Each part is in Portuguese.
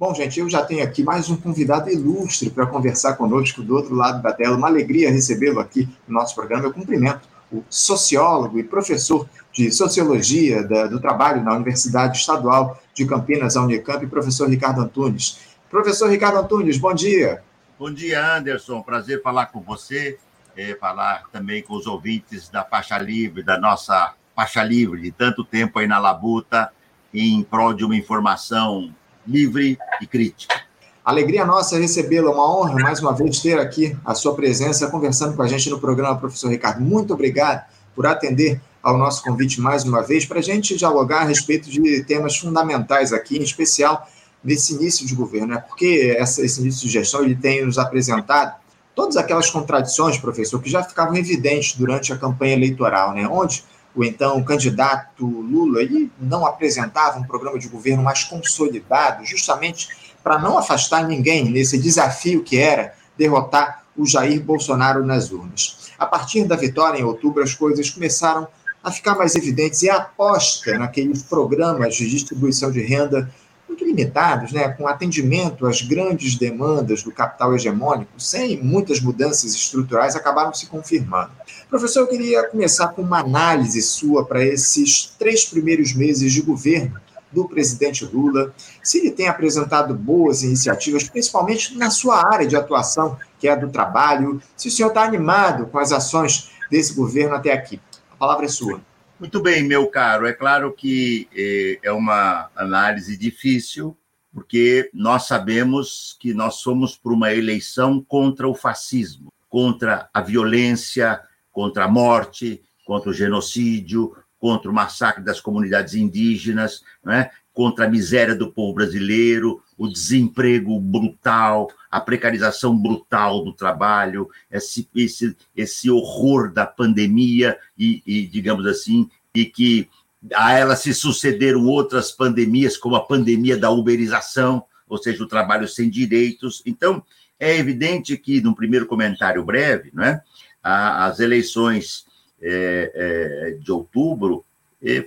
Bom, gente, eu já tenho aqui mais um convidado ilustre para conversar conosco do outro lado da tela. Uma alegria recebê-lo aqui no nosso programa. Eu cumprimento o sociólogo e professor de Sociologia da, do Trabalho na Universidade Estadual de Campinas, a Unicamp, professor Ricardo Antunes. Professor Ricardo Antunes, bom dia. Bom dia, Anderson. Prazer falar com você, é, falar também com os ouvintes da Faixa Livre, da nossa Faixa Livre, de tanto tempo aí na labuta, em prol de uma informação livre e crítica. Alegria nossa recebê-lo, é uma honra mais uma vez ter aqui a sua presença conversando com a gente no programa, professor Ricardo. Muito obrigado por atender ao nosso convite mais uma vez para a gente dialogar a respeito de temas fundamentais aqui, em especial nesse início de governo, né? porque essa, esse início de gestão ele tem nos apresentado todas aquelas contradições, professor, que já ficavam evidentes durante a campanha eleitoral, né? onde o então candidato Lula ele não apresentava um programa de governo mais consolidado, justamente para não afastar ninguém nesse desafio que era derrotar o Jair Bolsonaro nas urnas. A partir da vitória em outubro, as coisas começaram a ficar mais evidentes e a aposta naqueles programas de distribuição de renda muito limitados, né, com atendimento às grandes demandas do capital hegemônico, sem muitas mudanças estruturais, acabaram se confirmando. Professor, eu queria começar com uma análise sua para esses três primeiros meses de governo do presidente Lula, se ele tem apresentado boas iniciativas, principalmente na sua área de atuação, que é a do trabalho, se o senhor está animado com as ações desse governo até aqui. A palavra é sua. Muito bem, meu caro. É claro que eh, é uma análise difícil, porque nós sabemos que nós somos por uma eleição contra o fascismo, contra a violência, contra a morte, contra o genocídio, contra o massacre das comunidades indígenas, né? contra a miséria do povo brasileiro, o desemprego brutal, a precarização brutal do trabalho, esse, esse, esse horror da pandemia e, e, digamos assim, e que a ela se sucederam outras pandemias, como a pandemia da uberização, ou seja, o trabalho sem direitos. Então, é evidente que, num primeiro comentário breve, não é? as eleições é, é, de outubro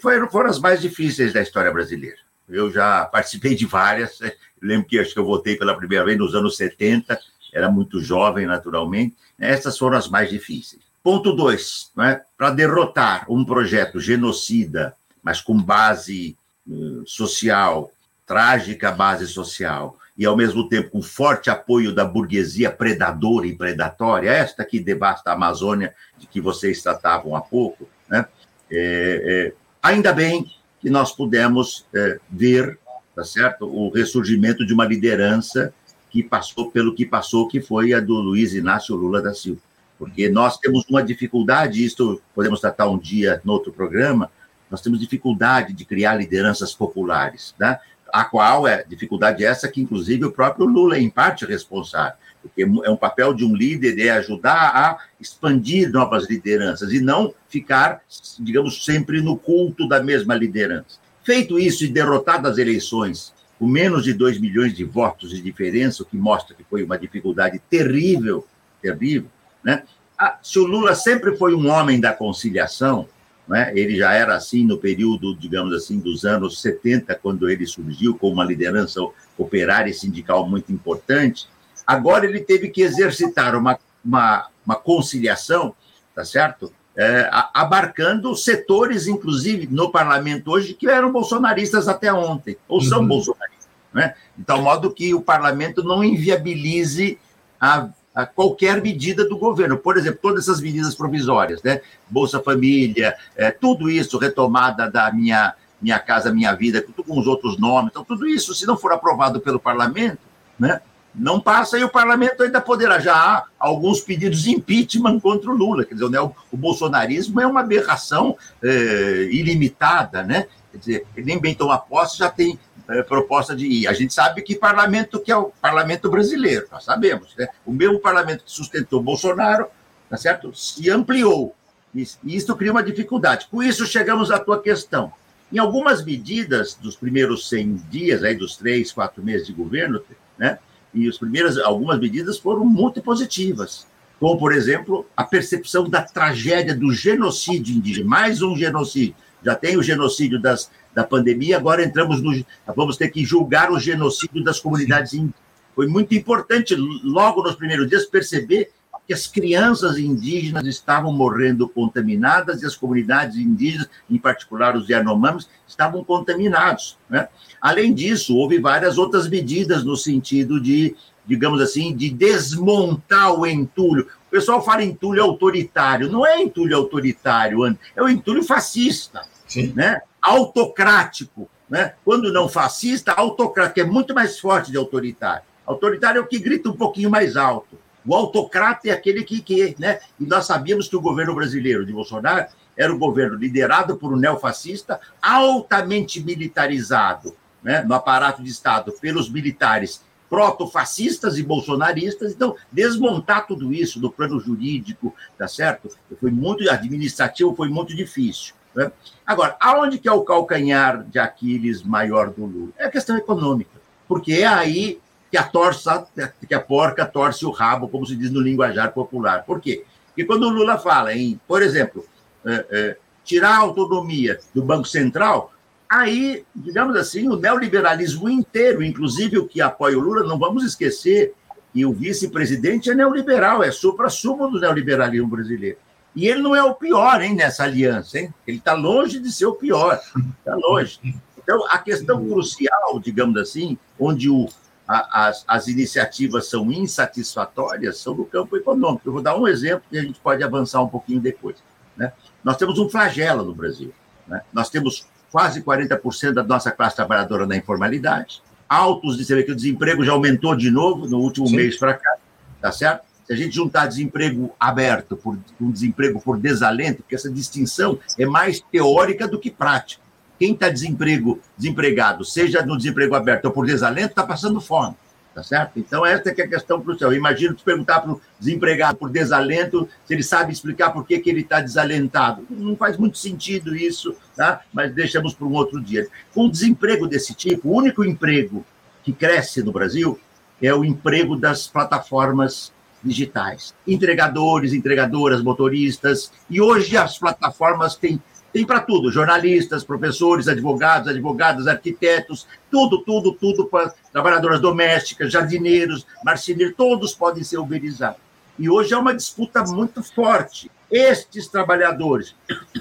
foram, foram as mais difíceis da história brasileira. Eu já participei de várias, né? lembro que acho que eu votei pela primeira vez nos anos 70, era muito jovem, naturalmente. Essas foram as mais difíceis. Ponto dois, né? para derrotar um projeto genocida, mas com base uh, social, trágica base social, e ao mesmo tempo com forte apoio da burguesia predadora e predatória, esta que devasta a Amazônia, de que vocês tratavam há pouco, né? É, é, ainda bem que nós pudemos é, ver, tá certo, o ressurgimento de uma liderança que passou pelo que passou, que foi a do Luiz Inácio Lula da Silva. Porque nós temos uma dificuldade, isto podemos tratar um dia no outro programa, nós temos dificuldade de criar lideranças populares, né? a qual é dificuldade essa que, inclusive, o próprio Lula é, em parte, responsável, porque é um papel de um líder é ajudar a expandir novas lideranças e não ficar, digamos, sempre no culto da mesma liderança. Feito isso e derrotadas as eleições, com menos de 2 milhões de votos de diferença, o que mostra que foi uma dificuldade terrível, terrível, né? Ah, se o Lula sempre foi um homem da conciliação, né? Ele já era assim no período, digamos assim, dos anos 70, quando ele surgiu com uma liderança operária e sindical muito importante. Agora ele teve que exercitar uma, uma, uma conciliação, tá certo? É, abarcando setores, inclusive, no parlamento hoje, que eram bolsonaristas até ontem, ou são uhum. bolsonaristas. Né? De tal modo que o parlamento não inviabilize a a qualquer medida do governo. Por exemplo, todas essas medidas provisórias, né? Bolsa Família, é, tudo isso, retomada da minha, minha Casa Minha Vida, com os outros nomes. Então, tudo isso, se não for aprovado pelo parlamento, né? Não passa e o parlamento ainda poderá. Já há alguns pedidos de impeachment contra o Lula. Quer dizer, né, o, o bolsonarismo é uma aberração é, ilimitada, né? Quer dizer, ele nem bem toma posse, já tem é, proposta de ir. A gente sabe que parlamento que é o parlamento brasileiro, nós sabemos. Né? O mesmo parlamento que sustentou Bolsonaro, tá certo? Se ampliou. E isso cria uma dificuldade. Com isso, chegamos à tua questão. Em algumas medidas dos primeiros 100 dias, aí dos três, quatro meses de governo, né? E as primeiras, algumas medidas foram muito positivas, como, por exemplo, a percepção da tragédia do genocídio indígena, mais um genocídio. Já tem o genocídio das, da pandemia, agora entramos no. Vamos ter que julgar o genocídio das comunidades indígenas. Foi muito importante, logo nos primeiros dias, perceber que as crianças indígenas estavam morrendo contaminadas e as comunidades indígenas, em particular os Yanomamis, estavam contaminados. Né? Além disso, houve várias outras medidas no sentido de, digamos assim, de desmontar o entulho. O pessoal fala entulho autoritário. Não é entulho autoritário, é o entulho fascista, Sim. né? Autocrático. Né? Quando não fascista, autocrático, é muito mais forte de autoritário. Autoritário é o que grita um pouquinho mais alto. O autocrata é aquele que, que né? E nós sabíamos que o governo brasileiro de Bolsonaro era um governo liderado por um neofascista, altamente militarizado, né? no aparato de Estado, pelos militares protofascistas e bolsonaristas. Então, desmontar tudo isso do plano jurídico, tá certo? Foi muito administrativo, foi muito difícil. Né? Agora, aonde que é o calcanhar de Aquiles maior do Lula? É a questão econômica, porque é aí que a torça, que a porca torce o rabo, como se diz no linguajar popular. Por quê? Porque quando o Lula fala em, por exemplo, é, é, tirar a autonomia do Banco Central, aí, digamos assim, o neoliberalismo inteiro, inclusive o que apoia o Lula, não vamos esquecer que o vice-presidente é neoliberal, é supra-sumo do neoliberalismo brasileiro. E ele não é o pior, hein, nessa aliança, hein? Ele está longe de ser o pior, está longe. Então, a questão crucial, digamos assim, onde o, as, as iniciativas são insatisfatórias são no campo econômico. Eu vou dar um exemplo e a gente pode avançar um pouquinho depois. Né? Nós temos um flagelo no Brasil. Né? Nós temos quase 40% da nossa classe trabalhadora na informalidade, altos de você vê que o desemprego já aumentou de novo no último Sim. mês para cá, tá certo? Se a gente juntar desemprego aberto por, com desemprego por desalento, porque essa distinção é mais teórica do que prática quem está desemprego, desempregado, seja no desemprego aberto ou por desalento, está passando fome. Tá certo? Então, essa é a questão crucial. Eu imagino te perguntar para o desempregado por desalento se ele sabe explicar por que, que ele está desalentado. Não faz muito sentido isso, tá? mas deixamos para um outro dia. Com desemprego desse tipo, o único emprego que cresce no Brasil é o emprego das plataformas digitais. Entregadores, entregadoras, motoristas. E hoje as plataformas têm tem para tudo: jornalistas, professores, advogados, advogadas, arquitetos, tudo, tudo, tudo para trabalhadoras domésticas, jardineiros, marceneiros, todos podem ser uberizados. E hoje é uma disputa muito forte. Estes trabalhadores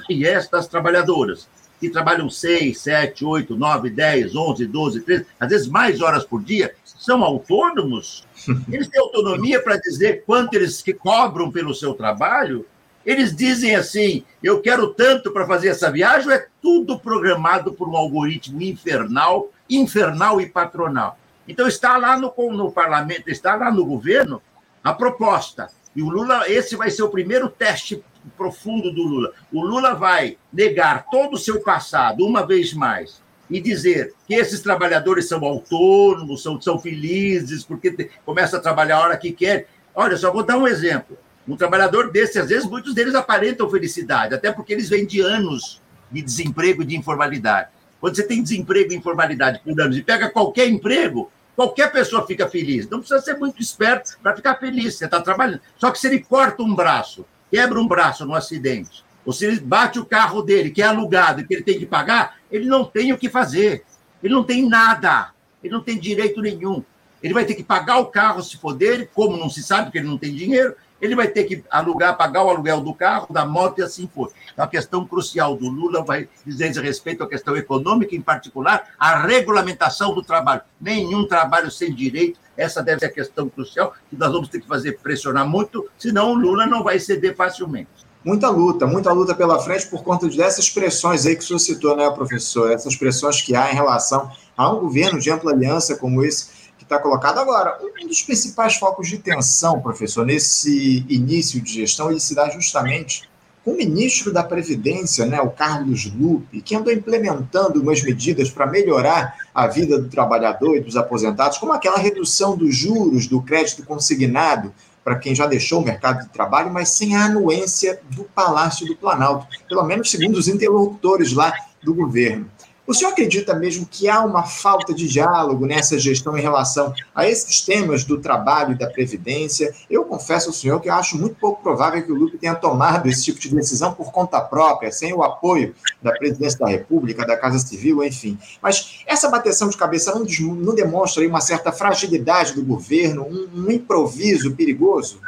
e estas trabalhadoras, que trabalham 6, 7, 8, 9, 10, 11, 12, 13, às vezes mais horas por dia, são autônomos. Eles têm autonomia para dizer quanto eles que cobram pelo seu trabalho eles dizem assim: eu quero tanto para fazer essa viagem, é tudo programado por um algoritmo infernal, infernal e patronal. Então está lá no, no parlamento, está lá no governo a proposta. E o Lula, esse vai ser o primeiro teste profundo do Lula. O Lula vai negar todo o seu passado, uma vez mais, e dizer que esses trabalhadores são autônomos, são, são felizes, porque te, começa a trabalhar a hora que quer. Olha, só vou dar um exemplo. Um trabalhador desse, às vezes, muitos deles aparentam felicidade, até porque eles vêm de anos de desemprego e de informalidade. Quando você tem desemprego e informalidade por anos e pega qualquer emprego, qualquer pessoa fica feliz. Não precisa ser muito esperto para ficar feliz. Você está trabalhando. Só que se ele corta um braço, quebra um braço num acidente, se ele bate o carro dele, que é alugado que ele tem que pagar, ele não tem o que fazer. Ele não tem nada. Ele não tem direito nenhum. Ele vai ter que pagar o carro se for dele, como não se sabe que ele não tem dinheiro, ele vai ter que alugar, pagar o aluguel do carro, da moto e assim for. Então, a questão crucial do Lula vai dizer respeito à questão econômica, em particular, a regulamentação do trabalho. Nenhum trabalho sem direito, essa deve ser a questão crucial, que nós vamos ter que fazer pressionar muito, senão o Lula não vai ceder facilmente. Muita luta, muita luta pela frente por conta dessas pressões aí que o senhor citou, né, professor? Essas pressões que há em relação a um governo de ampla aliança como esse está colocado. Agora, um dos principais focos de tensão, professor, nesse início de gestão, ele se dá justamente com o ministro da Previdência, né, o Carlos Lupe, que andou implementando umas medidas para melhorar a vida do trabalhador e dos aposentados, como aquela redução dos juros do crédito consignado para quem já deixou o mercado de trabalho, mas sem a anuência do Palácio do Planalto, pelo menos segundo os interlocutores lá do governo. O senhor acredita mesmo que há uma falta de diálogo nessa gestão em relação a esses temas do trabalho e da previdência? Eu confesso ao senhor que eu acho muito pouco provável que o Lupe tenha tomado esse tipo de decisão por conta própria, sem o apoio da presidência da República, da Casa Civil, enfim. Mas essa bateção de cabeça não, não demonstra uma certa fragilidade do governo, um, um improviso perigoso?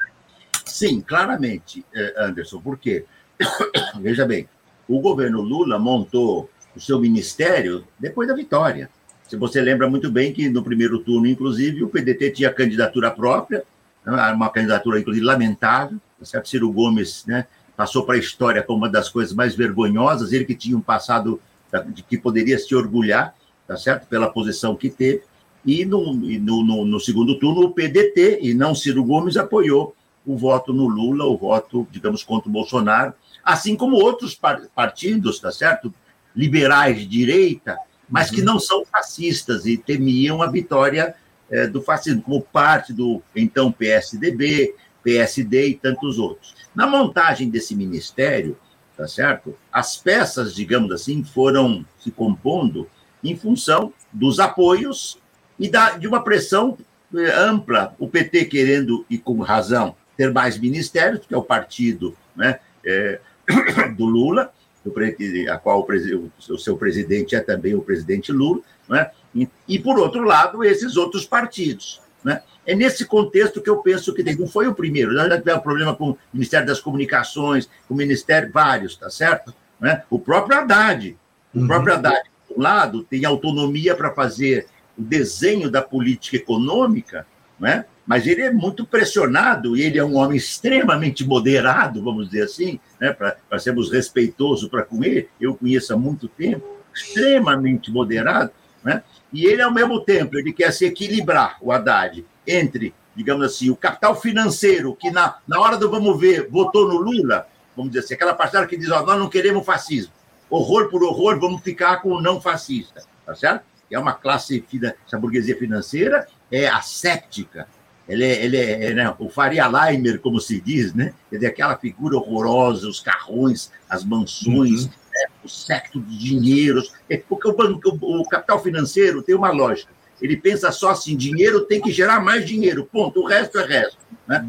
Sim, claramente, eh, Anderson, por quê? Veja bem, o governo Lula montou o seu ministério depois da vitória. Se você lembra muito bem que no primeiro turno, inclusive, o PDT tinha candidatura própria, né, uma candidatura, inclusive, lamentável, tá certo? Ciro Gomes né, passou para a história como uma das coisas mais vergonhosas, ele que tinha um passado de que poderia se orgulhar, tá certo? Pela posição que teve. E no, no, no, no segundo turno, o PDT, e não Ciro Gomes, apoiou o voto no Lula, o voto, digamos, contra o Bolsonaro, assim como outros partidos, tá certo? Liberais de direita, mas que uhum. não são fascistas e temiam a vitória é, do fascismo, como parte do então PSDB, PSD e tantos outros. Na montagem desse ministério, tá certo? As peças, digamos assim, foram se compondo em função dos apoios e da, de uma pressão é, ampla, o PT querendo, e com razão, ter mais ministérios, que é o partido né, é, do Lula, do, a qual o, o, seu presidente é também o presidente Lula, né, e, e, por outro lado, esses outros partidos. Né? É nesse contexto que eu penso que tem. Não foi o primeiro, já tivemos problema com o Ministério das Comunicações, com o Ministério, vários, tá certo? Né? O próprio Haddad, o uhum. próprio Haddad, por um lado, tem autonomia para fazer o desenho da política econômica, né? Mas ele é muito pressionado e ele é um homem extremamente moderado, vamos dizer assim, né, para sermos respeitosos para com ele, eu conheço há muito tempo, extremamente moderado, né, e ele, ao mesmo tempo, ele quer se equilibrar, o Haddad, entre, digamos assim, o capital financeiro, que na, na hora do vamos ver, votou no Lula, vamos dizer assim, aquela parcela que diz, ó, nós não queremos fascismo, horror por horror, vamos ficar com o não fascista, tá certo? É uma classe, essa burguesia financeira é asséptica, ele é, ele é, é né, o Faria Leimer, como se diz, né? Quer dizer, aquela figura horrorosa, os carrões, as mansões, uhum. né, o secto de dinheiros. É, porque o, banco, o capital financeiro tem uma lógica. Ele pensa só assim: dinheiro tem que gerar mais dinheiro, ponto. O resto é resto. Né?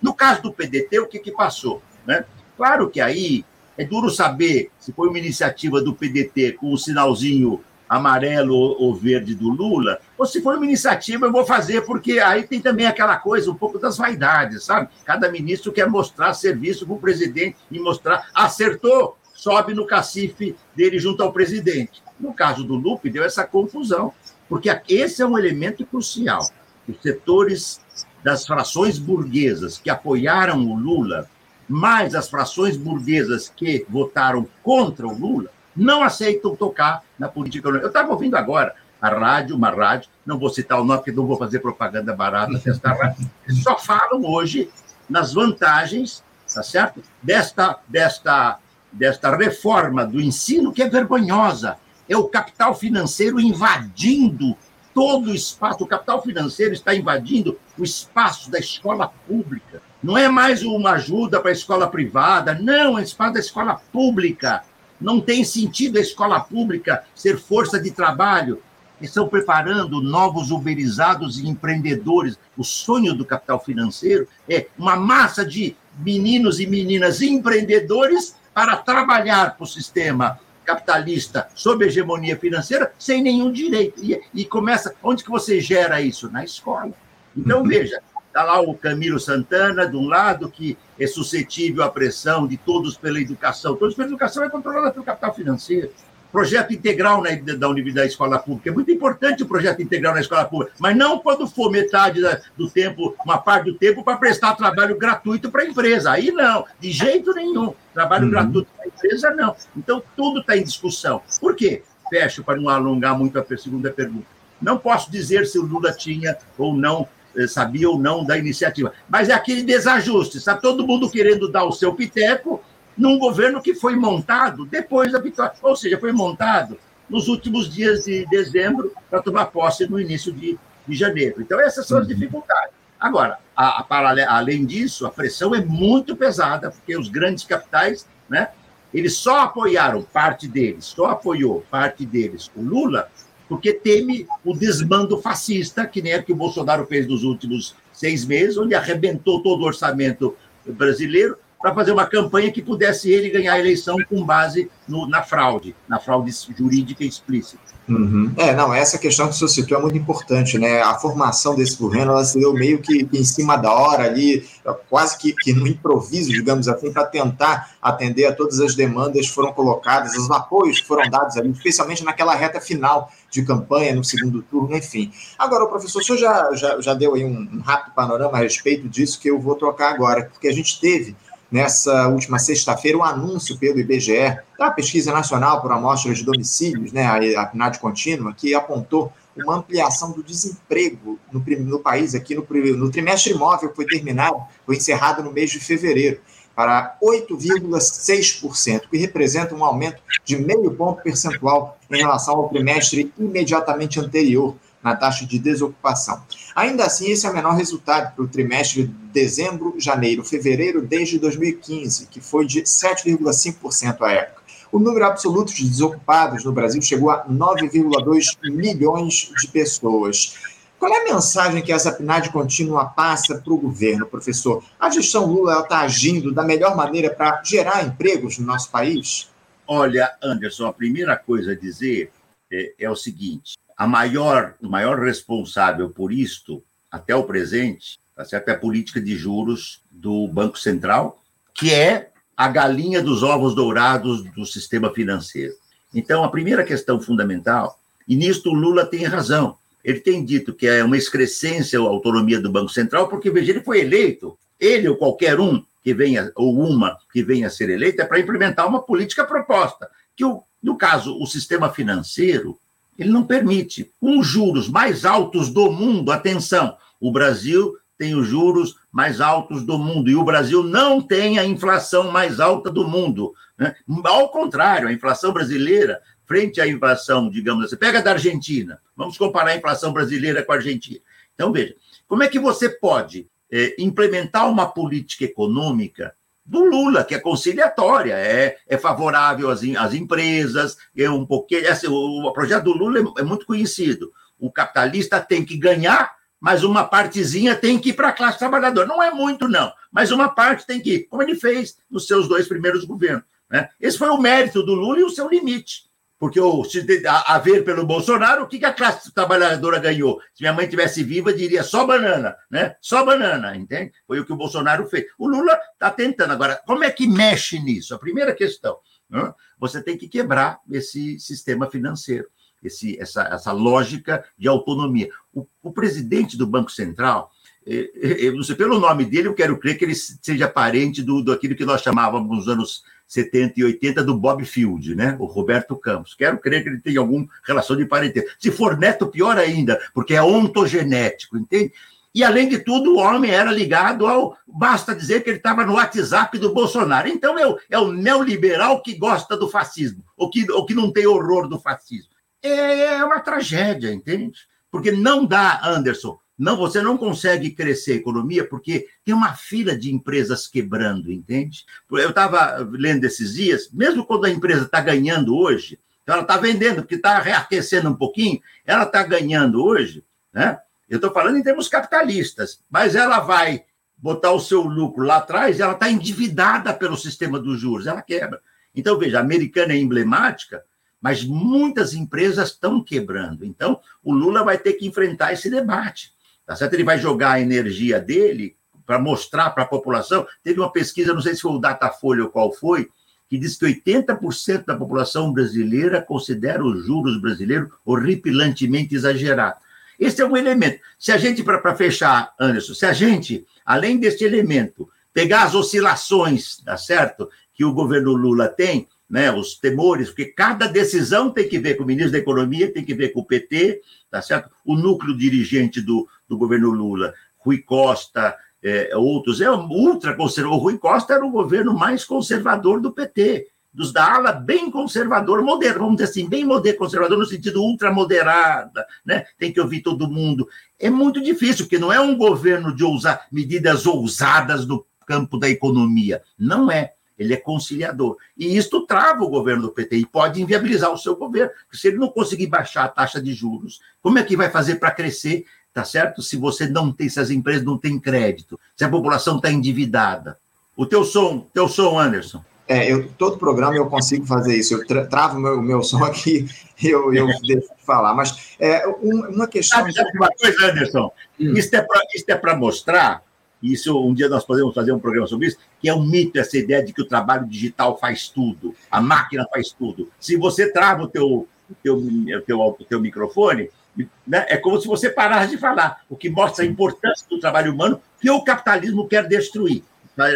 No caso do PDT, o que, que passou? Né? Claro que aí é duro saber se foi uma iniciativa do PDT com o sinalzinho amarelo ou verde do Lula, ou se for uma iniciativa, eu vou fazer, porque aí tem também aquela coisa, um pouco das vaidades, sabe? Cada ministro quer mostrar serviço para o presidente e mostrar, acertou, sobe no cacife dele junto ao presidente. No caso do Lupe, deu essa confusão, porque esse é um elemento crucial. Os setores das frações burguesas que apoiaram o Lula, mais as frações burguesas que votaram contra o Lula, não aceitam tocar na política. Eu estava ouvindo agora a rádio, uma rádio, não vou citar o nome, porque não vou fazer propaganda barata desta rádio, só falam hoje nas vantagens, tá certo? Desta, desta, desta reforma do ensino que é vergonhosa. É o capital financeiro invadindo todo o espaço. O capital financeiro está invadindo o espaço da escola pública. Não é mais uma ajuda para a escola privada, não, é o espaço da escola pública. Não tem sentido a escola pública ser força de trabalho. Estão preparando novos uberizados e empreendedores. O sonho do capital financeiro é uma massa de meninos e meninas empreendedores para trabalhar para o sistema capitalista sob hegemonia financeira sem nenhum direito. E, e, começa. Onde que você gera isso? Na escola. Então, uhum. veja, Está lá o Camilo Santana, de um lado, que é suscetível à pressão de todos pela educação. Todos pela educação é controlada pelo capital financeiro. Projeto integral na, da universidade da escola pública. É muito importante o projeto integral na escola pública, mas não quando for metade da, do tempo, uma parte do tempo, para prestar trabalho gratuito para a empresa. Aí não, de jeito nenhum. Trabalho uhum. gratuito para a empresa, não. Então, tudo está em discussão. Por quê? Fecho para não alongar muito a segunda pergunta. Não posso dizer se o Lula tinha ou não sabia ou não da iniciativa. Mas é aquele desajuste, está todo mundo querendo dar o seu piteco num governo que foi montado depois da vitória, ou seja, foi montado nos últimos dias de dezembro para tomar posse no início de, de janeiro. Então, essas são as uhum. dificuldades. Agora, a, a, além disso, a pressão é muito pesada, porque os grandes capitais né, eles só apoiaram parte deles, só apoiou parte deles o Lula, porque teme o desmando fascista, que nem é que o Bolsonaro fez nos últimos seis meses, onde arrebentou todo o orçamento brasileiro para fazer uma campanha que pudesse ele ganhar a eleição com base no, na fraude, na fraude jurídica explícita. Uhum. É, não, essa questão que você citou é muito importante, né? A formação desse governo, ela se deu meio que em cima da hora ali, quase que, que no improviso, digamos assim, para tentar atender a todas as demandas que foram colocadas, os apoios que foram dados ali, especialmente naquela reta final de campanha, no segundo turno, enfim. Agora, o professor, o senhor já, já, já deu aí um, rápido panorama a respeito disso que eu vou trocar agora, porque a gente teve nessa última sexta-feira um anúncio pelo IBGE da Pesquisa Nacional por Amostras de Domicílios, né, a PNAD contínua, que apontou uma ampliação do desemprego no, no país, aqui no, no trimestre imóvel foi terminado, foi encerrado no mês de fevereiro, para 8,6%, que representa um aumento de meio ponto percentual em relação ao trimestre imediatamente anterior, na taxa de desocupação. Ainda assim, esse é o menor resultado para o trimestre de dezembro, janeiro, fevereiro desde 2015, que foi de 7,5% à época. O número absoluto de desocupados no Brasil chegou a 9,2 milhões de pessoas. Qual é a mensagem que essa PNAD contínua passa para o governo, professor? A gestão Lula está agindo da melhor maneira para gerar empregos no nosso país? Olha, Anderson, a primeira coisa a dizer é, é o seguinte: a maior, o maior responsável por isto, até o presente, tá certo? é a política de juros do Banco Central, que é a galinha dos ovos dourados do sistema financeiro. Então, a primeira questão fundamental, e nisto o Lula tem razão, ele tem dito que é uma excrescência a autonomia do Banco Central, porque, veja, ele foi eleito, ele ou qualquer um que venha, ou uma que venha a ser eleita, é para implementar uma política proposta, que, no caso, o sistema financeiro, ele não permite. Com os juros mais altos do mundo, atenção, o Brasil tem os juros mais altos do mundo e o Brasil não tem a inflação mais alta do mundo. Né? Ao contrário, a inflação brasileira, frente à inflação, digamos assim, pega da Argentina, vamos comparar a inflação brasileira com a Argentina. Então, veja, como é que você pode é, implementar uma política econômica do Lula, que é conciliatória, é, é favorável às, às empresas, é um pouquinho. Assim, o, o, projeto do Lula é, é, muito conhecido. O capitalista tem que ganhar, mas uma partezinha tem que ir para a classe trabalhadora. Não é muito, não, mas uma parte tem que ir, como ele fez nos seus dois primeiros governos. Né? Esse foi o mérito do Lula e o seu limite. Porque o, se ver pelo Bolsonaro, o que, que a classe trabalhadora ganhou? Se minha mãe tivesse viva, diria só banana, né? Só banana, entende? Foi o que o Bolsonaro fez. O Lula está tentando. Agora, como é que mexe nisso? A primeira questão, né? você tem que quebrar esse sistema financeiro, esse, essa, essa lógica de autonomia. O, o presidente do Banco Central, eu não sei, pelo nome dele, eu quero crer que ele seja parente do, do aquilo que nós chamávamos nos anos 70 e 80 do Bob Field, né? O Roberto Campos. Quero crer que ele tem alguma relação de parentesco. Se for neto, pior ainda, porque é ontogenético, entende? E, além de tudo, o homem era ligado ao. Basta dizer que ele estava no WhatsApp do Bolsonaro. Então, é o, é o neoliberal que gosta do fascismo, ou que, ou que não tem horror do fascismo. É, é uma tragédia, entende? Porque não dá, Anderson, não, você não consegue crescer a economia porque tem uma fila de empresas quebrando, entende? Eu estava lendo esses dias, mesmo quando a empresa está ganhando hoje, então ela está vendendo, porque está reaquecendo um pouquinho, ela está ganhando hoje, né? Eu estou falando em termos capitalistas, mas ela vai botar o seu lucro lá atrás, ela está endividada pelo sistema dos juros, ela quebra. Então, veja, a americana é emblemática, mas muitas empresas estão quebrando. Então, o Lula vai ter que enfrentar esse debate. Tá certo? Ele vai jogar a energia dele para mostrar para a população. Teve uma pesquisa, não sei se foi o Datafolha ou qual foi, que diz que 80% da população brasileira considera os juros brasileiros horripilantemente exagerados. Esse é um elemento. Se a gente, para fechar, Anderson, se a gente, além deste elemento, pegar as oscilações, tá certo? Que o governo Lula tem, né, os temores, porque cada decisão tem que ver com o ministro da Economia, tem que ver com o PT, tá certo? O núcleo dirigente do, do governo Lula, Rui Costa, é, outros, é ultra conservador. O Rui Costa era o governo mais conservador do PT, dos da ala bem conservador, moderno, vamos dizer assim, bem moderno, conservador no sentido ultramoderada, né? Tem que ouvir todo mundo. É muito difícil, porque não é um governo de ousar medidas ousadas no campo da economia. Não é ele é conciliador. E isto trava o governo do PT e pode inviabilizar o seu governo. Se ele não conseguir baixar a taxa de juros, como é que vai fazer para crescer, tá certo? Se você não tem, se as empresas não têm crédito, se a população está endividada. O teu som, teu som, Anderson. É, eu, todo programa eu consigo fazer isso. Eu tra travo o meu, meu som aqui eu, eu deixo de falar. Mas é, um, uma questão. Sabe, sabe uma coisa, Anderson? Hum. Isso é para mostrar isso um dia nós podemos fazer um programa sobre isso, que é um mito essa ideia de que o trabalho digital faz tudo, a máquina faz tudo. Se você trava o teu, teu, teu, teu microfone, né, é como se você parasse de falar, o que mostra a importância do trabalho humano que o capitalismo quer destruir.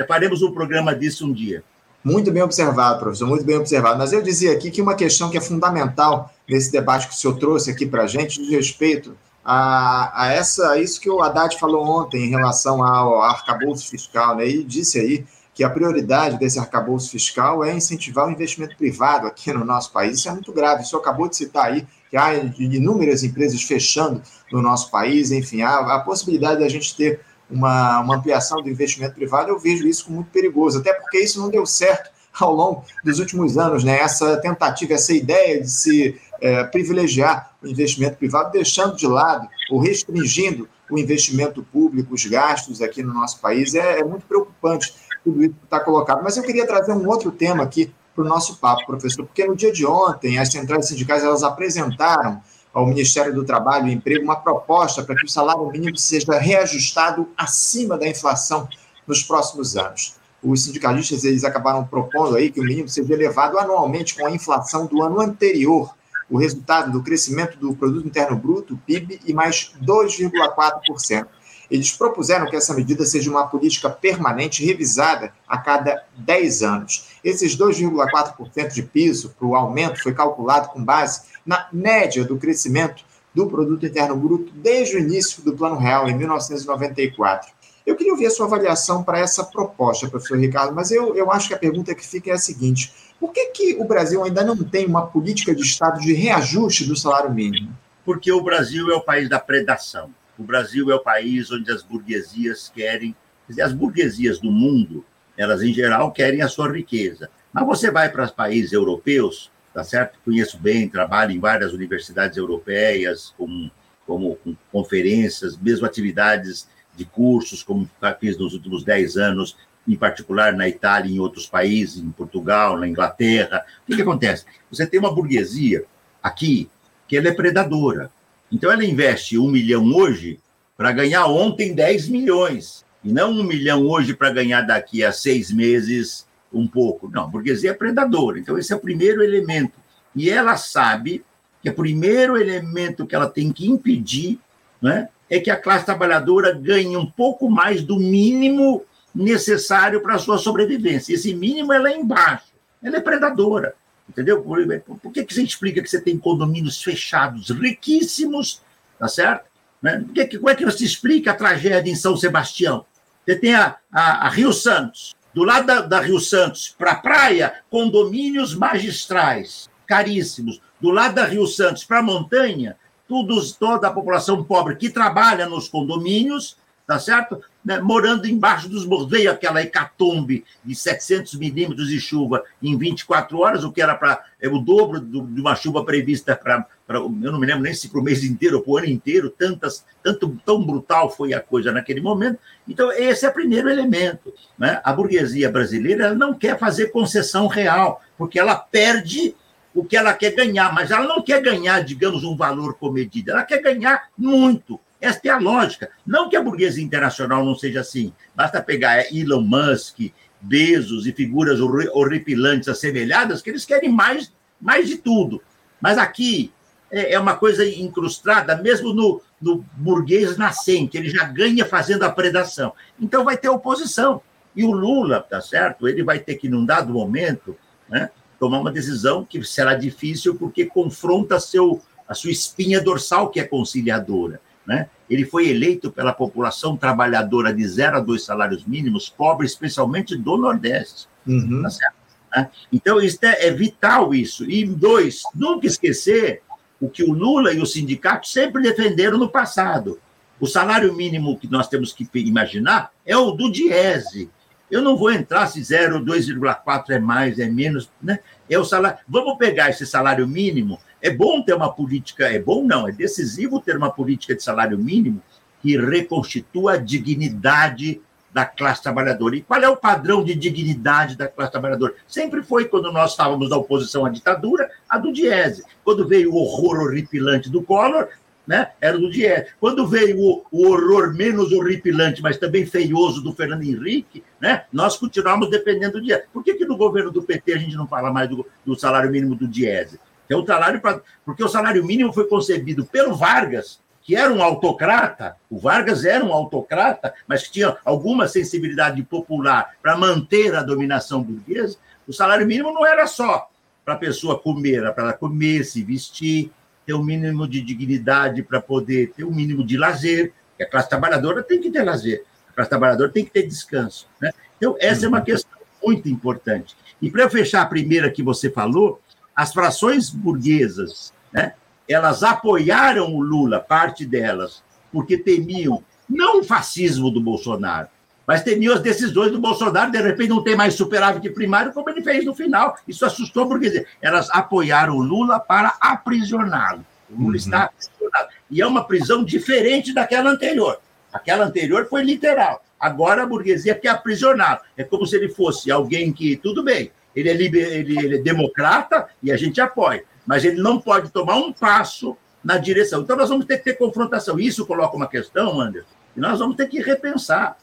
Faremos um programa disso um dia. Muito bem observado, professor, muito bem observado. Mas eu dizia aqui que uma questão que é fundamental nesse debate que o senhor trouxe aqui para a gente, de respeito a, a, essa, a isso que o Haddad falou ontem em relação ao arcabouço fiscal, né? Ele disse aí que a prioridade desse arcabouço fiscal é incentivar o investimento privado aqui no nosso país. Isso é muito grave. O senhor acabou de citar aí que há inúmeras empresas fechando no nosso país, enfim, há a possibilidade de a gente ter uma, uma ampliação do investimento privado, eu vejo isso como muito perigoso, até porque isso não deu certo ao longo dos últimos anos, né? Essa tentativa, essa ideia de se é, privilegiar o investimento privado, deixando de lado ou restringindo o investimento público, os gastos aqui no nosso país, é, é muito preocupante tudo isso que está colocado. Mas eu queria trazer um outro tema aqui para o nosso papo, professor, porque no dia de ontem as centrais sindicais elas apresentaram ao Ministério do Trabalho e Emprego uma proposta para que o salário mínimo seja reajustado acima da inflação nos próximos anos. Os sindicalistas eles acabaram propondo aí que o mínimo seja elevado anualmente com a inflação do ano anterior o resultado do crescimento do produto interno bruto, PIB, e mais 2,4%. Eles propuseram que essa medida seja uma política permanente revisada a cada 10 anos. Esses 2,4% de piso para o aumento foi calculado com base na média do crescimento do produto interno bruto desde o início do Plano Real, em 1994. Eu queria ouvir a sua avaliação para essa proposta, professor Ricardo, mas eu, eu acho que a pergunta que fica é a seguinte: por que, que o Brasil ainda não tem uma política de Estado de reajuste do salário mínimo? Porque o Brasil é o país da predação. O Brasil é o país onde as burguesias querem. As burguesias do mundo, elas em geral querem a sua riqueza. Mas você vai para os países europeus, tá certo? Conheço bem, trabalho em várias universidades europeias, como, como com conferências, mesmo atividades de cursos, como fiz nos últimos 10 anos em particular na Itália em outros países, em Portugal, na Inglaterra. O que, que acontece? Você tem uma burguesia aqui que ela é predadora. Então ela investe um milhão hoje para ganhar ontem 10 milhões. E não um milhão hoje para ganhar daqui a seis meses um pouco. Não, a burguesia é predadora. Então esse é o primeiro elemento. E ela sabe que o primeiro elemento que ela tem que impedir né, é que a classe trabalhadora ganhe um pouco mais do mínimo necessário para a sua sobrevivência. Esse mínimo ela é embaixo, ela é predadora. Entendeu? Por, por que, que você explica que você tem condomínios fechados, riquíssimos, tá certo? Né? Por que, como é que você explica a tragédia em São Sebastião? Você tem a, a, a Rio Santos, do lado da, da Rio Santos para a praia, condomínios magistrais, caríssimos. Do lado da Rio Santos para a montanha, todos, toda a população pobre que trabalha nos condomínios, tá certo? Né, morando embaixo dos morros. Veio aquela hecatombe de 700 milímetros de chuva em 24 horas, o que era para é o dobro do, de uma chuva prevista para. Eu não me lembro nem se para o mês inteiro ou para o ano inteiro, tantas, tanto, tão brutal foi a coisa naquele momento. Então, esse é o primeiro elemento. Né? A burguesia brasileira não quer fazer concessão real, porque ela perde o que ela quer ganhar, mas ela não quer ganhar, digamos, um valor comedido, ela quer ganhar muito. Esta é a lógica. Não que a burguesia internacional não seja assim. Basta pegar Elon Musk, Bezos e figuras horripilantes assemelhadas, que eles querem mais, mais de tudo. Mas aqui é, é uma coisa incrustada, mesmo no, no burguês nascente, ele já ganha fazendo a predação. Então vai ter oposição. E o Lula, tá certo? Ele vai ter que, num dado momento, né, tomar uma decisão que será difícil, porque confronta seu, a sua espinha dorsal, que é conciliadora. Né? Ele foi eleito pela população trabalhadora de zero a dois salários mínimos, pobre especialmente do Nordeste. Uhum. Tá certo? Né? Então, isso é, é, vital isso. E, dois, nunca esquecer o que o Lula e o sindicato sempre defenderam no passado. O salário mínimo que nós temos que imaginar é o do Diese, Eu não vou entrar se 0, 2,4 é mais, é menos, né? É o salário. Vamos pegar esse salário mínimo. É bom ter uma política, é bom não, é decisivo ter uma política de salário mínimo que reconstitua a dignidade da classe trabalhadora. E qual é o padrão de dignidade da classe trabalhadora? Sempre foi, quando nós estávamos na oposição à ditadura, a do Diese. Quando veio o horror horripilante do Collor, né, era do Diese. Quando veio o, o, horror menos horripilante, mas também feioso do Fernando Henrique, né, nós continuamos dependendo do Diese. Por que, que no governo do PT a gente não fala mais do, do salário mínimo do Diese? É o salário pra, porque o salário mínimo foi concebido pelo Vargas que era um autocrata, o Vargas era um autocrata, mas que tinha alguma sensibilidade popular para manter a dominação burguesa, o salário mínimo não era só para a pessoa comer, era para ela comer, se vestir, ter o um mínimo de dignidade para poder ter o um mínimo de lazer, a classe trabalhadora tem que ter lazer, a classe trabalhadora tem que ter descanso. Né? Então, essa é uma uhum. questão muito importante. E para fechar a primeira que você falou, as frações burguesas, né, elas apoiaram o Lula, parte delas, porque temiam não o fascismo do Bolsonaro, mas temiam as decisões do Bolsonaro, de repente não tem mais superávit primário, como ele fez no final. Isso assustou, porque elas apoiaram o Lula para aprisioná-lo. O Lula uhum. está aprisionado. E é uma prisão diferente daquela anterior. Aquela anterior foi literal. Agora a burguesia quer aprisioná-lo. É como se ele fosse alguém que, tudo bem, ele é, liber, ele, ele é democrata e a gente apoia mas ele não pode tomar um passo na direção. Então, nós vamos ter que ter confrontação. Isso coloca uma questão, Anderson, e nós vamos ter que repensar.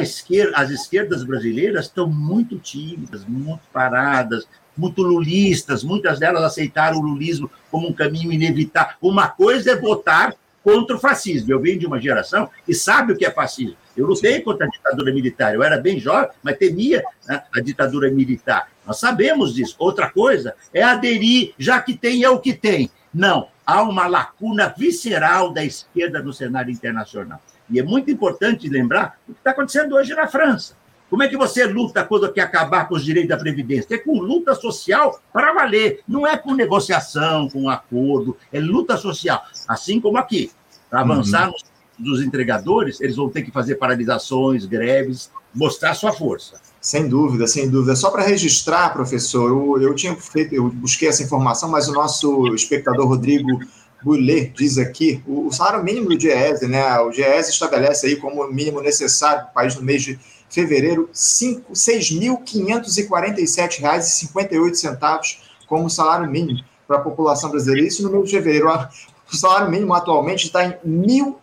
Esquerda, as esquerdas brasileiras estão muito tímidas, muito paradas, muito lulistas. Muitas delas aceitaram o lulismo como um caminho inevitável. Uma coisa é votar contra o fascismo. Eu venho de uma geração que sabe o que é fascismo. Eu lutei contra a ditadura militar. Eu era bem jovem, mas temia né, a ditadura militar. Nós sabemos disso. Outra coisa é aderir, já que tem, é o que tem. Não, há uma lacuna visceral da esquerda no cenário internacional. E é muito importante lembrar o que está acontecendo hoje na França. Como é que você luta quando quer acabar com os direitos da Previdência? É com luta social para valer. Não é com negociação, com acordo, é luta social. Assim como aqui. Para avançar uhum. nos, entregadores, eles vão ter que fazer paralisações, greves, mostrar sua força. Sem dúvida, sem dúvida. Só para registrar, professor, eu, eu, tinha feito, eu busquei essa informação, mas o nosso espectador Rodrigo Boulet diz aqui, o, o salário mínimo do DIEESE, né? O DIEESE estabelece aí como mínimo necessário para o país no mês de fevereiro R$ 6.547,58 como salário mínimo para a população brasileira. Isso no mês de fevereiro. O salário mínimo atualmente está em R$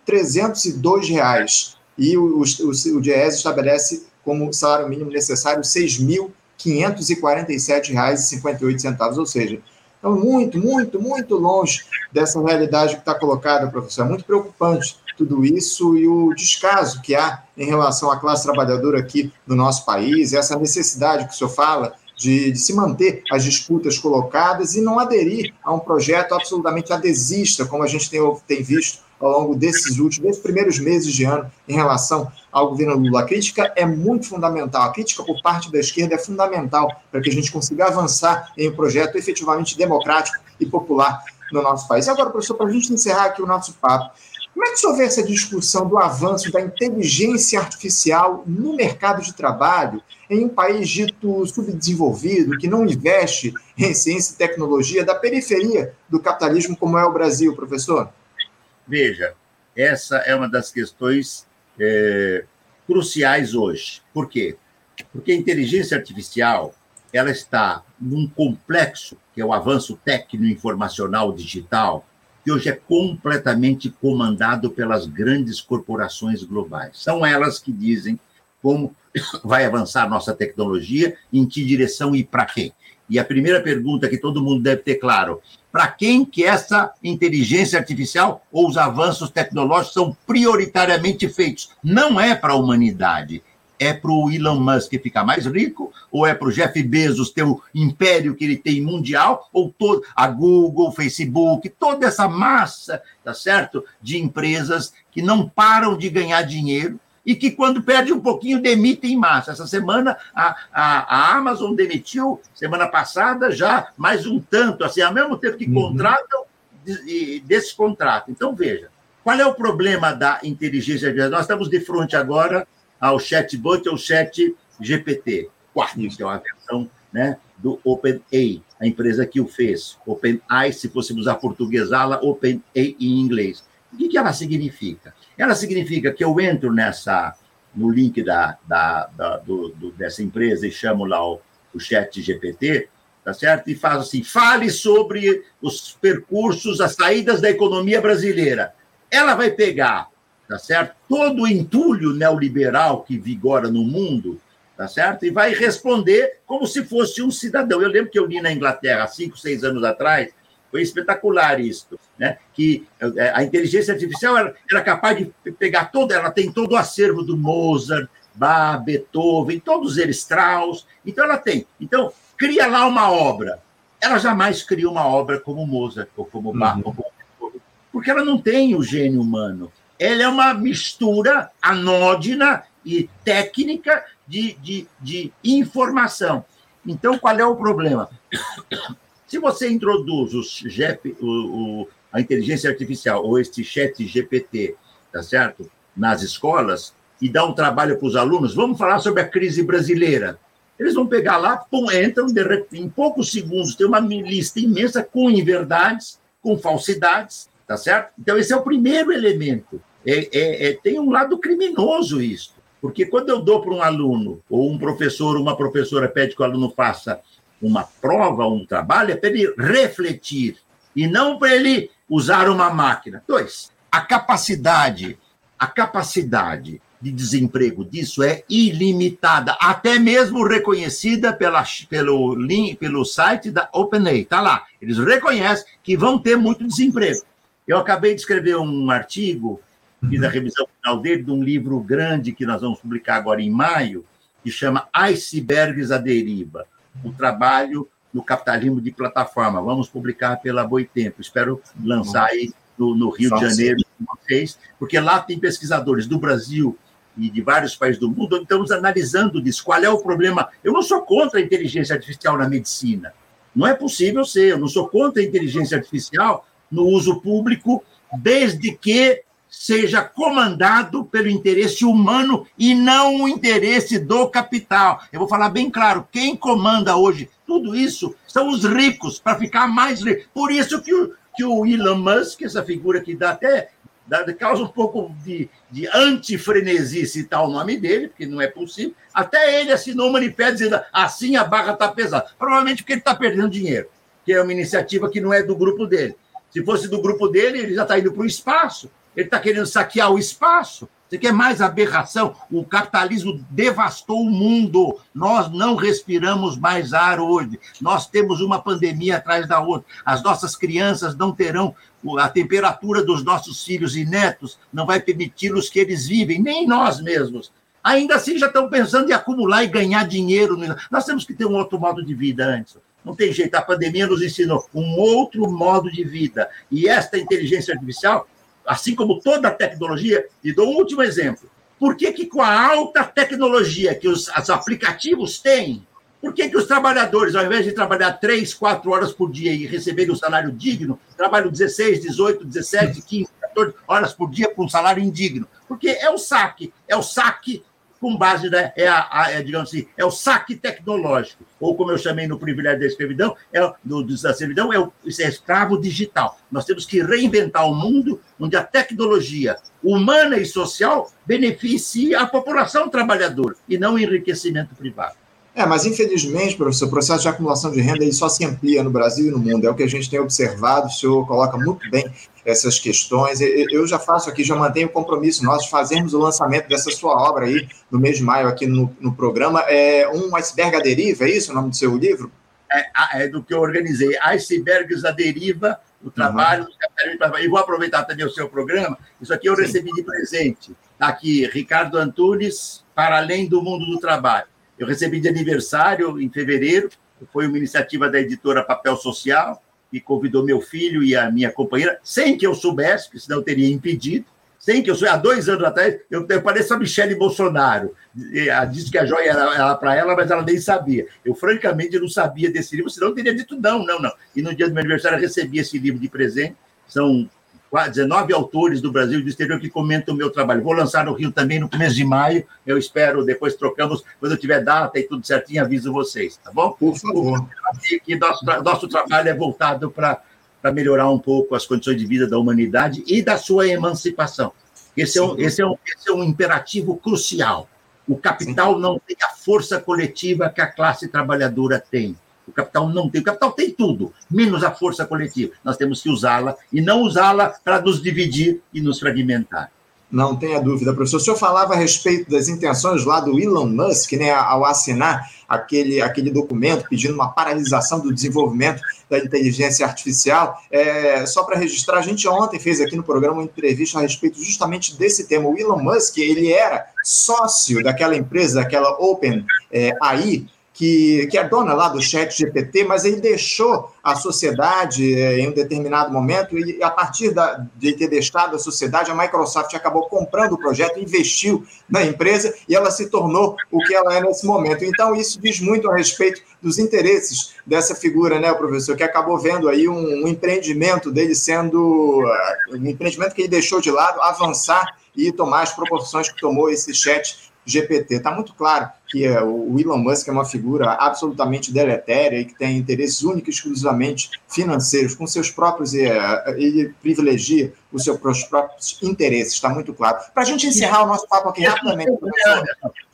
1.302 e o, o, o, DIEESE estabelece como salário mínimo necessário R$ 6.547,58, ou seja, estão muito, muito, muito longe dessa realidade que está colocada, professor. É muito preocupante tudo isso e o descaso que há em relação à classe trabalhadora aqui no nosso país, essa necessidade que o senhor fala de, de, se manter as disputas colocadas e não aderir a um projeto absolutamente adesista, como a gente tem, tem visto ao longo desses últimos, desses primeiros meses de ano em relação ao governo Lula. A crítica é muito fundamental, a crítica por parte da esquerda é fundamental para que a gente consiga avançar em um projeto efetivamente democrático e popular no nosso país. Agora, professor, para a gente encerrar aqui o nosso papo, como é que o senhor vê essa discussão do avanço da inteligência artificial no mercado de trabalho em um país dito subdesenvolvido, que não investe em ciência e tecnologia, da periferia do capitalismo como é o Brasil, professor? Veja, essa é uma das questões é, cruciais hoje. Por quê? Porque a inteligência artificial ela está num complexo, que é o avanço técnico-informacional digital, que hoje é completamente comandado pelas grandes corporações globais. São elas que dizem como vai avançar nossa tecnologia, em que direção e para quem. E a primeira pergunta que todo mundo deve ter claro, para quem que essa inteligência artificial ou os avanços tecnológicos são prioritariamente feitos? Não é para a humanidade, é para o Elon Musk ficar mais rico, ou é para o Jeff Bezos ter o império que ele tem mundial, ou todo, a Google, Facebook, toda essa massa, tá certo, de empresas que não param de ganhar dinheiro e que, quando perde um pouquinho, demitem em massa. Essa semana, a, a, a Amazon demitiu, semana passada, já mais um tanto, assim, ao mesmo tempo que uhum. contratam, e descontratam. Então, veja, qual é o problema da inteligência artificial? Nós estamos de frente agora ao chatbot, ao chat GPT 4, que é uma versão né, do OpenAI, a empresa que o fez. OpenAI, se fôssemos aportuguesá-la, OpenAI em inglês. O que, que ela significa? Ela significa que eu entro nessa no link da, da, da do, do, dessa empresa e chamo lá o, o chat GPT, tá certo? E faz assim, fale sobre os percursos, as saídas da economia brasileira. Ela vai pegar, tá certo? Todo o entulho neoliberal que vigora no mundo, tá certo? E vai responder como se fosse um cidadão. Eu lembro que eu li na Inglaterra, cinco, seis anos atrás, foi espetacular isso, né? Que é, a inteligência artificial era, era capaz de pegar todo, ela tem todo o acervo do Mozart, Bach, Beethoven, todos eles, Strauss. Então ela tem. Então cria lá uma obra. Ela jamais cria uma obra como Mozart ou como Bach, uhum. ou como porque ela não tem o gênio humano. Ela é uma mistura anódina e técnica de, de, de informação. Então, qual é o problema? Se você introduz os GEP, o, o, a inteligência artificial ou este chat GPT, tá certo? Nas escolas e dá um trabalho para os alunos, vamos falar sobre a crise brasileira. Eles vão pegar lá, pum, entram, repente, em poucos segundos tem uma lista imensa com inverdades, com falsidades, tá certo? Então, esse é o primeiro elemento. É, é, é, tem um lado criminoso isso. Porque quando eu dou para um aluno, ou um professor, uma professora pede que o aluno faça uma prova, um trabalho, é para ele refletir, e não para ele usar uma máquina. Dois, a capacidade, a capacidade de desemprego disso é ilimitada, até mesmo reconhecida pela, pelo, link, pelo site da OpenAI. Está lá. Eles reconhecem que vão ter muito desemprego. Eu acabei de escrever um artigo, fiz a revisão final dele, de um livro grande que nós vamos publicar agora em maio, que chama Icebergs à Deriva o trabalho no capitalismo de plataforma. Vamos publicar pela Boitempo. Espero lançar aí no, no Rio de Janeiro com vocês, porque lá tem pesquisadores do Brasil e de vários países do mundo, estamos analisando disso. Qual é o problema? Eu não sou contra a inteligência artificial na medicina. Não é possível ser. Eu não sou contra a inteligência artificial no uso público, desde que seja comandado pelo interesse humano e não o interesse do capital. Eu vou falar bem claro: quem comanda hoje tudo isso são os ricos, para ficar mais ricos. Por isso que o, que o Elon Musk, essa figura que dá até dá, causa um pouco de, de antifrenesi citar o nome dele, porque não é possível. Até ele assinou um manifesto dizendo assim a barra está pesada. Provavelmente porque ele está perdendo dinheiro, que é uma iniciativa que não é do grupo dele. Se fosse do grupo dele, ele já está indo para o espaço. Ele está querendo saquear o espaço. Você quer mais aberração? O capitalismo devastou o mundo. Nós não respiramos mais ar hoje. Nós temos uma pandemia atrás da outra. As nossas crianças não terão a temperatura dos nossos filhos e netos, não vai permiti-los que eles vivem, nem nós mesmos. Ainda assim, já estão pensando em acumular e ganhar dinheiro. Nós temos que ter um outro modo de vida antes. Não tem jeito, a pandemia nos ensinou um outro modo de vida. E esta inteligência artificial assim como toda a tecnologia, e dou um último exemplo. Por que, que com a alta tecnologia que os, os aplicativos têm, por que, que os trabalhadores, ao invés de trabalhar três, quatro horas por dia e receberem um salário digno, trabalham 16, 18, 17, 15, 14 horas por dia com um salário indigno? Porque é o saque, é o saque com base, né, é, a, a, é, digamos assim, é o saque tecnológico, ou como eu chamei no privilégio da escravidão, é, do, da servidão, é o é escravo digital. Nós temos que reinventar um mundo onde a tecnologia humana e social beneficie a população trabalhadora e não o enriquecimento privado. É, mas infelizmente, professor, o processo de acumulação de renda ele só se amplia no Brasil e no mundo. É o que a gente tem observado, o senhor coloca muito bem essas questões. Eu já faço aqui, já mantenho o compromisso nós de fazermos o lançamento dessa sua obra aí no mês de maio aqui no, no programa. É um iceberg à deriva, é isso o nome do seu livro? É, é do que eu organizei, Icebergs à Deriva, o trabalho uhum. E vou aproveitar também o seu programa. Isso aqui eu Sim. recebi de presente. Está aqui, Ricardo Antunes, Para Além do Mundo do Trabalho eu recebi de aniversário em fevereiro, foi uma iniciativa da editora Papel Social, que convidou meu filho e a minha companheira, sem que eu soubesse, porque senão eu teria impedido, sem que eu soubesse. Há dois anos atrás, eu, eu pareço a Michele Bolsonaro. Ela disse que a joia era, era para ela, mas ela nem sabia. Eu, francamente, não sabia desse livro, senão eu teria dito não, não, não. E no dia do meu aniversário, eu recebi esse livro de presente. São 19 autores do Brasil e do exterior que comentam o meu trabalho. Vou lançar no Rio também no começo de maio. Eu espero, depois trocamos, quando eu tiver data e tudo certinho, aviso vocês, tá bom? Por favor. Que nosso, nosso trabalho é voltado para melhorar um pouco as condições de vida da humanidade e da sua emancipação. Esse é um, esse é um, esse é um imperativo crucial. O capital não tem a força coletiva que a classe trabalhadora tem. O capital não tem. O capital tem tudo, menos a força coletiva. Nós temos que usá-la e não usá-la para nos dividir e nos fragmentar. Não tenha dúvida, professor. O senhor falava a respeito das intenções lá do Elon Musk, né, ao assinar aquele, aquele documento pedindo uma paralisação do desenvolvimento da inteligência artificial. É, só para registrar, a gente ontem fez aqui no programa uma entrevista a respeito justamente desse tema. O Elon Musk, ele era sócio daquela empresa, daquela Open é, AI, que, que é dona lá do chat GPT, mas ele deixou a sociedade é, em um determinado momento e a partir da, de ter deixado a sociedade, a Microsoft acabou comprando o projeto, investiu na empresa e ela se tornou o que ela é nesse momento. Então, isso diz muito a respeito dos interesses dessa figura, né, professor, que acabou vendo aí um, um empreendimento dele sendo, uh, um empreendimento que ele deixou de lado, avançar e tomar as proporções que tomou esse chat GPT. Está muito claro que é, o Elon Musk é uma figura absolutamente deletéria e que tem interesses únicos e exclusivamente financeiros, com seus próprios. É, ele privilegia os seus próprios interesses, está muito claro. Para a gente encerrar o nosso papo aqui rapidamente.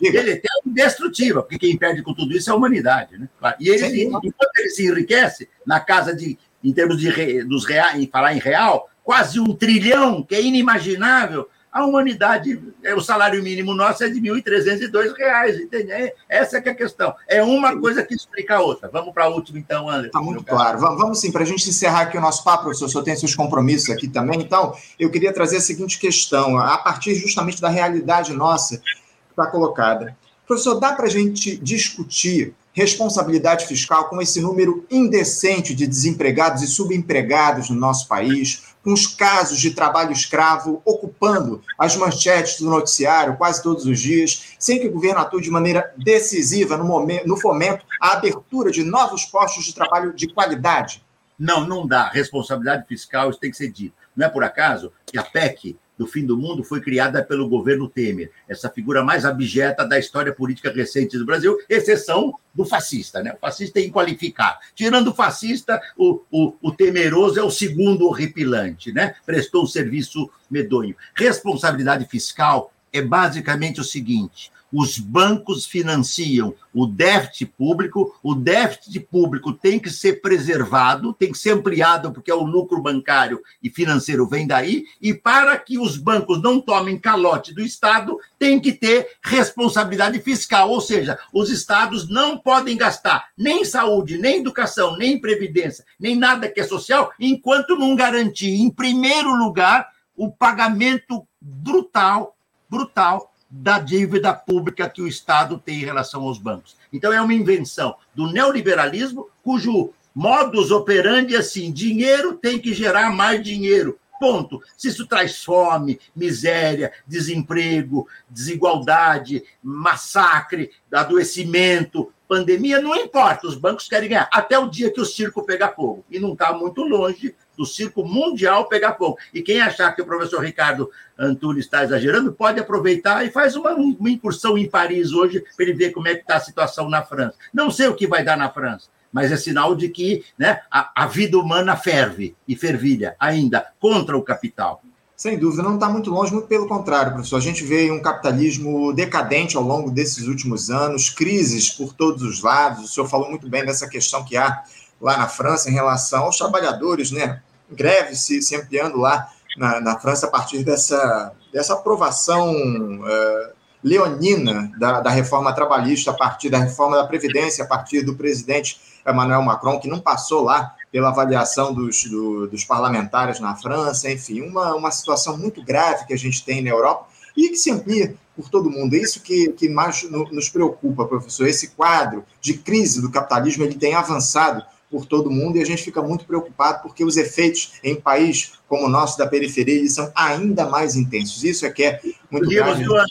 Ele é indestrutível, porque quem perde com tudo isso é a humanidade. Né? E ele, enquanto ele se enriquece, na casa de, em termos de dos reais, em falar em real, quase um trilhão, que é inimaginável a humanidade, é, o salário mínimo nosso é de R$ 1.302, entende? É, essa é, é a questão. É uma coisa que explica a outra. Vamos para a última, então, Anderson. Está muito claro. Vamos, vamos sim, para a gente encerrar aqui o nosso papo, professor, o senhor tem seus compromissos aqui também, então eu queria trazer a seguinte questão, a partir justamente da realidade nossa que está colocada. Professor, dá para a gente discutir responsabilidade fiscal com esse número indecente de desempregados e subempregados no nosso país, com os casos de trabalho escravo ocupando as manchetes do noticiário quase todos os dias, sem que o governo atue de maneira decisiva no, momento, no fomento à abertura de novos postos de trabalho de qualidade? Não, não dá. Responsabilidade fiscal, isso tem que ser dito. Não é por acaso que a PEC do fim do mundo foi criada pelo governo Temer, essa figura mais abjeta da história política recente do Brasil, exceção do fascista, né? O fascista é inqualificado. Tirando o fascista, o, o, o temeroso é o segundo horripilante, né? Prestou um serviço medonho. Responsabilidade fiscal é basicamente o seguinte: os bancos financiam o déficit público, o déficit público tem que ser preservado, tem que ser ampliado, porque é o lucro bancário e financeiro vem daí, e para que os bancos não tomem calote do Estado, tem que ter responsabilidade fiscal, ou seja, os estados não podem gastar nem saúde, nem educação, nem previdência, nem nada que é social, enquanto não garantir, em primeiro lugar, o pagamento brutal, brutal da dívida pública que o Estado tem em relação aos bancos. Então, é uma invenção do neoliberalismo, cujo modus operandi é assim: dinheiro tem que gerar mais dinheiro. Ponto. Se isso traz fome, miséria, desemprego, desigualdade, massacre, adoecimento, pandemia, não importa, os bancos querem ganhar, até o dia que o circo pegar fogo. E não está muito longe do circo mundial pegar fogo. E quem achar que o professor Ricardo Antunes está exagerando, pode aproveitar e faz uma, uma incursão em Paris hoje para ele ver como é que está a situação na França. Não sei o que vai dar na França, mas é sinal de que né, a, a vida humana ferve e fervilha ainda contra o capital. Sem dúvida, não está muito longe, muito pelo contrário, professor. A gente vê um capitalismo decadente ao longo desses últimos anos, crises por todos os lados. O senhor falou muito bem dessa questão que há lá na França em relação aos trabalhadores, né? Greve se, se ampliando lá na, na, França a partir dessa, dessa aprovação uh, leonina da, da reforma trabalhista, a partir da reforma da Previdência, a partir do presidente Emmanuel Macron, que não passou lá pela avaliação dos, do, dos parlamentares na França, enfim, uma, uma situação muito grave que a gente tem na Europa e que se amplia por todo mundo. É isso que, que mais nos preocupa, professor. Esse quadro de crise do capitalismo ele tem avançado por todo mundo e a gente fica muito preocupado porque os efeitos em país como o nosso da periferia são ainda mais intensos. Isso é que é muito podíamos, grave.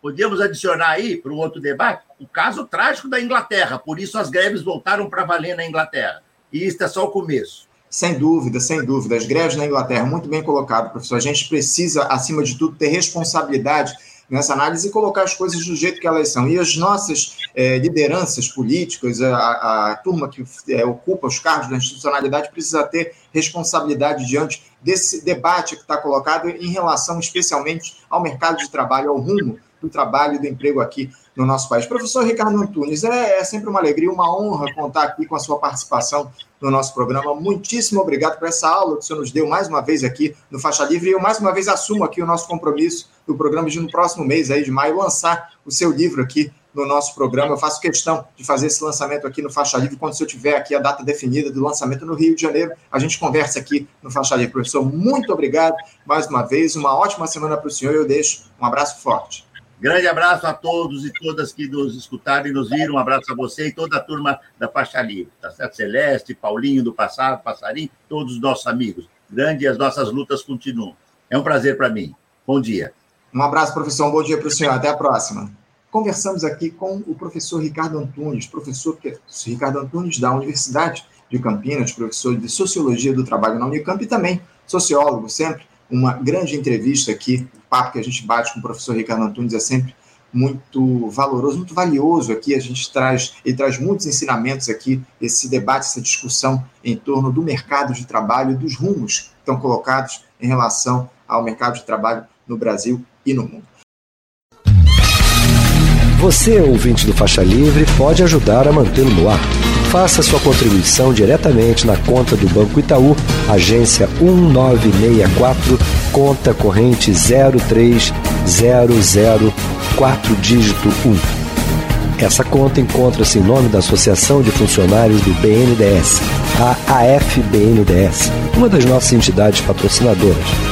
Podíamos adicionar aí, para um outro debate, o caso trágico da Inglaterra. Por isso as greves voltaram para valer na Inglaterra. E isso é só o começo. Sem dúvida, sem dúvida. As greves na Inglaterra, muito bem colocado, professor. A gente precisa, acima de tudo, ter responsabilidade nessa análise e colocar as coisas do jeito que elas são. E as nossas é, lideranças políticas, a, a turma que é, ocupa os cargos da institucionalidade, precisa ter responsabilidade diante desse debate que está colocado em relação especialmente ao mercado de trabalho, ao rumo do trabalho e do emprego aqui no nosso país. Professor Ricardo Antunes, é, é, sempre uma alegria, uma honra contar aqui com a sua participação no nosso programa. Muitíssimo obrigado por essa aula que o senhor nos deu mais uma vez aqui no Faixa Livre. E eu mais uma vez assumo aqui o nosso compromisso do programa de no próximo mês aí de maio lançar o seu livro aqui no nosso programa. Eu faço questão de fazer esse lançamento aqui no Faixa Livre. Quando eu tiver aqui a data definida do lançamento no Rio de Janeiro, a gente conversa aqui no Faixa Livre. Professor, muito obrigado mais uma vez. Uma ótima semana para o senhor. Eu deixo um abraço forte. Grande abraço a todos e todas que nos escutaram e nos viram. Um abraço a você e toda a turma da Faixa Livre. Tá certo? Celeste, Paulinho do Passado, Passarinho, todos os nossos amigos. Grande e as nossas lutas continuam. É um prazer para mim. Bom dia. Um abraço, professor. Um bom dia para o senhor. Até a próxima. Conversamos aqui com o professor Ricardo Antunes, professor Ricardo Antunes da Universidade de Campinas, professor de Sociologia do Trabalho na Unicamp e também sociólogo, sempre uma grande entrevista aqui. O papo que a gente bate com o professor Ricardo Antunes é sempre muito valoroso, muito valioso aqui. A gente traz, ele traz muitos ensinamentos aqui, esse debate, essa discussão em torno do mercado de trabalho, dos rumos que estão colocados em relação ao mercado de trabalho no Brasil e no mundo. Você, ouvinte do Faixa Livre, pode ajudar a mantê-lo no ar faça sua contribuição diretamente na conta do Banco Itaú, agência 1964, conta corrente 03004 dígito 1. Essa conta encontra-se em nome da Associação de Funcionários do BNDES, a AFBNDES, uma das nossas entidades patrocinadoras,